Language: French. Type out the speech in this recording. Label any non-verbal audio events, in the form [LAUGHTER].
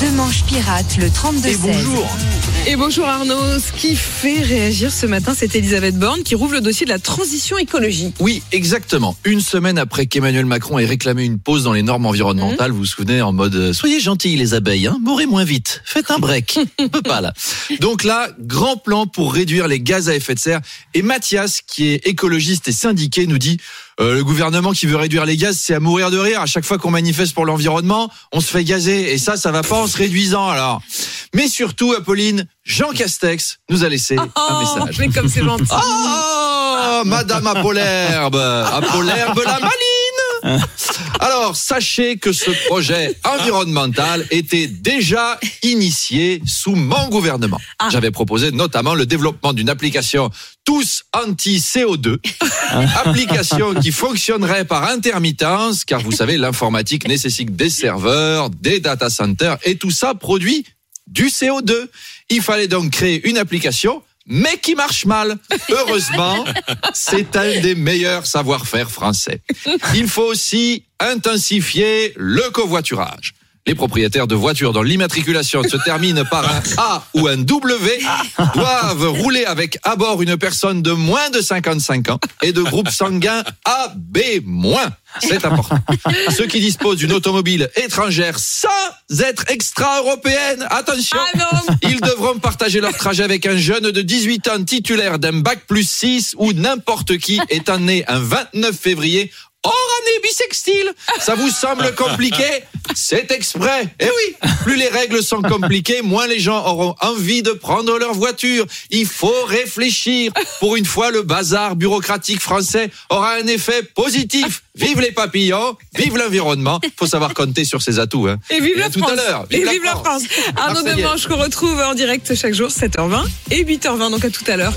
Deux manches pirates, le 32 Et bonjour. Et bonjour Arnaud, ce qui fait réagir ce matin, c'est Elisabeth Borne qui rouvre le dossier de la transition écologique. Oui, exactement. Une semaine après qu'Emmanuel Macron ait réclamé une pause dans les normes environnementales, vous vous souvenez, en mode euh, soyez gentils les abeilles, hein, mourrez moins vite, faites un break. [LAUGHS] On peut pas là. Donc là, grand plan pour réduire les gaz à effet de serre. Et Mathias, qui est écologiste et syndiqué, nous dit euh, le gouvernement qui veut réduire les gaz, c'est à mourir de rire. À chaque fois qu'on manifeste pour l'environnement, on se fait gazer. Et ça, ça va pas en se réduisant alors. Mais surtout, Apolline, Jean Castex nous a laissé un Oh, message. mais comme c'est gentil. Oh, Madame Apollerbe, Apollerbe la maline. [LAUGHS] [LAUGHS] Alors, sachez que ce projet environnemental était déjà initié sous mon gouvernement. Ah. J'avais proposé notamment le développement d'une application tous anti-CO2, application qui fonctionnerait par intermittence, car vous savez, l'informatique nécessite des serveurs, des data centers, et tout ça produit du CO2. Il fallait donc créer une application, mais qui marche mal. Heureusement, c'est un des meilleurs savoir-faire français. Il faut aussi intensifier le covoiturage. Les propriétaires de voitures dont l'immatriculation se termine par un A ou un W doivent rouler avec à bord une personne de moins de 55 ans et de groupe sanguin AB-. C'est important. Ceux qui disposent d'une automobile étrangère sans être extra-européenne, attention, Ah ils devront partager leur trajet avec un jeune de 18 ans titulaire d'un bac plus 6 ou n'importe qui étant né un 29 février hors année bisextile. Ça vous semble compliqué? C'est exprès. Eh oui, plus les règles sont compliquées, moins les gens auront envie de prendre leur voiture. Il faut réfléchir. Pour une fois, le bazar bureaucratique français aura un effet positif. Vive les papillons, vive l'environnement. Faut savoir compter sur ses atouts. Hein. Et vive Et la tout France. à l'heure. Et vive la France. Arnaud. Demange qu'on retrouve en direct chaque jour, 7h20 et 8h20, donc à tout à l'heure.